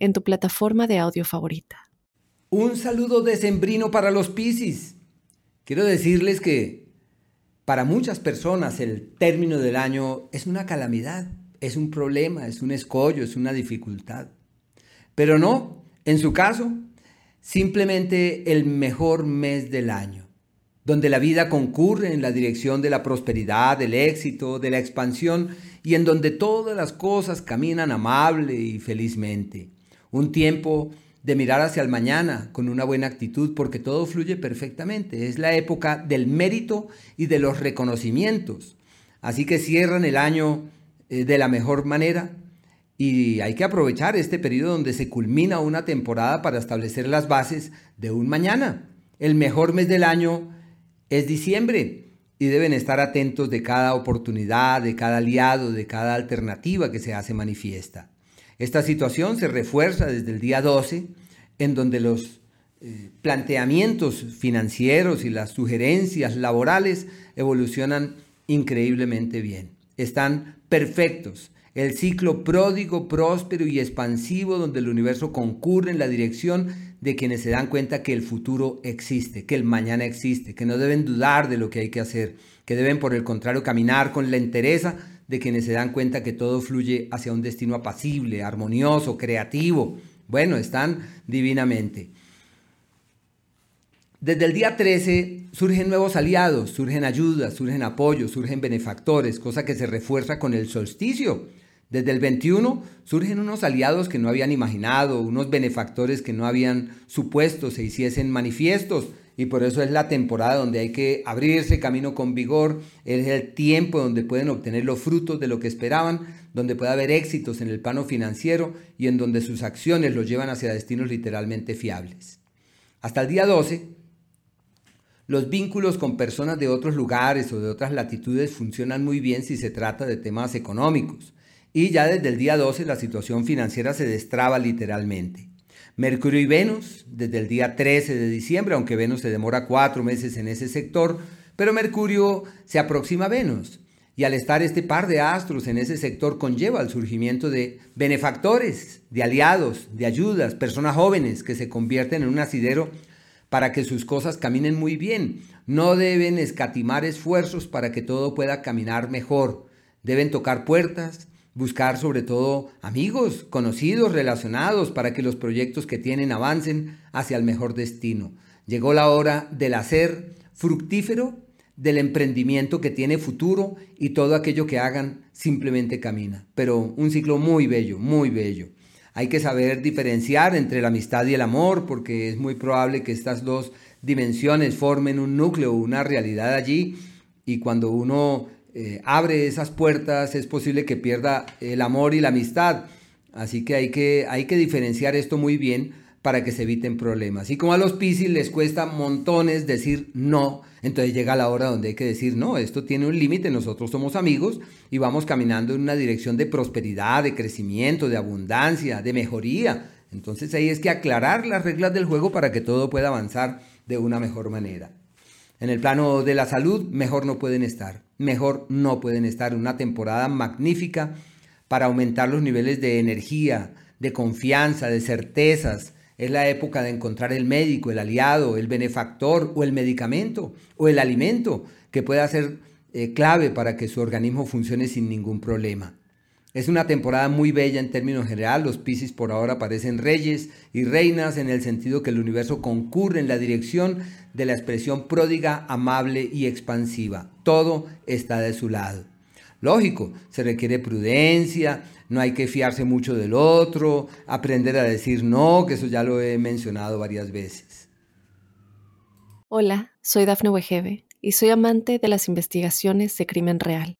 en tu plataforma de audio favorita. Un saludo decembrino para los Piscis. Quiero decirles que para muchas personas el término del año es una calamidad, es un problema, es un escollo, es una dificultad. Pero no, en su caso, simplemente el mejor mes del año, donde la vida concurre en la dirección de la prosperidad, del éxito, de la expansión y en donde todas las cosas caminan amable y felizmente un tiempo de mirar hacia el mañana con una buena actitud porque todo fluye perfectamente. Es la época del mérito y de los reconocimientos. Así que cierran el año eh, de la mejor manera y hay que aprovechar este periodo donde se culmina una temporada para establecer las bases de un mañana. El mejor mes del año es diciembre y deben estar atentos de cada oportunidad, de cada aliado, de cada alternativa que se hace manifiesta. Esta situación se refuerza desde el día 12, en donde los eh, planteamientos financieros y las sugerencias laborales evolucionan increíblemente bien. Están perfectos. El ciclo pródigo, próspero y expansivo donde el universo concurre en la dirección de quienes se dan cuenta que el futuro existe, que el mañana existe, que no deben dudar de lo que hay que hacer, que deben por el contrario caminar con la entereza de quienes se dan cuenta que todo fluye hacia un destino apacible, armonioso, creativo. Bueno, están divinamente. Desde el día 13 surgen nuevos aliados, surgen ayudas, surgen apoyos, surgen benefactores, cosa que se refuerza con el solsticio. Desde el 21 surgen unos aliados que no habían imaginado, unos benefactores que no habían supuesto se hiciesen manifiestos, y por eso es la temporada donde hay que abrirse camino con vigor, es el tiempo donde pueden obtener los frutos de lo que esperaban, donde puede haber éxitos en el plano financiero y en donde sus acciones los llevan hacia destinos literalmente fiables. Hasta el día 12, los vínculos con personas de otros lugares o de otras latitudes funcionan muy bien si se trata de temas económicos. Y ya desde el día 12 la situación financiera se destraba literalmente. Mercurio y Venus desde el día 13 de diciembre, aunque Venus se demora cuatro meses en ese sector, pero Mercurio se aproxima a Venus. Y al estar este par de astros en ese sector conlleva el surgimiento de benefactores, de aliados, de ayudas, personas jóvenes que se convierten en un asidero para que sus cosas caminen muy bien. No deben escatimar esfuerzos para que todo pueda caminar mejor. Deben tocar puertas, buscar sobre todo amigos, conocidos, relacionados para que los proyectos que tienen avancen hacia el mejor destino. Llegó la hora del hacer fructífero, del emprendimiento que tiene futuro y todo aquello que hagan simplemente camina. Pero un ciclo muy bello, muy bello. Hay que saber diferenciar entre la amistad y el amor porque es muy probable que estas dos dimensiones formen un núcleo, una realidad allí y cuando uno eh, abre esas puertas, es posible que pierda el amor y la amistad. Así que hay, que hay que diferenciar esto muy bien para que se eviten problemas. Y como a los Piscis les cuesta montones decir no, entonces llega la hora donde hay que decir no, esto tiene un límite, nosotros somos amigos y vamos caminando en una dirección de prosperidad, de crecimiento, de abundancia, de mejoría. Entonces ahí es que aclarar las reglas del juego para que todo pueda avanzar de una mejor manera. En el plano de la salud, mejor no pueden estar. Mejor no pueden estar. Una temporada magnífica para aumentar los niveles de energía, de confianza, de certezas. Es la época de encontrar el médico, el aliado, el benefactor o el medicamento o el alimento que pueda ser eh, clave para que su organismo funcione sin ningún problema. Es una temporada muy bella en términos general. Los Piscis por ahora parecen reyes y reinas en el sentido que el universo concurre en la dirección de la expresión pródiga, amable y expansiva. Todo está de su lado. Lógico, se requiere prudencia, no hay que fiarse mucho del otro, aprender a decir no, que eso ya lo he mencionado varias veces. Hola, soy Dafne Wegebe y soy amante de las investigaciones de crimen real.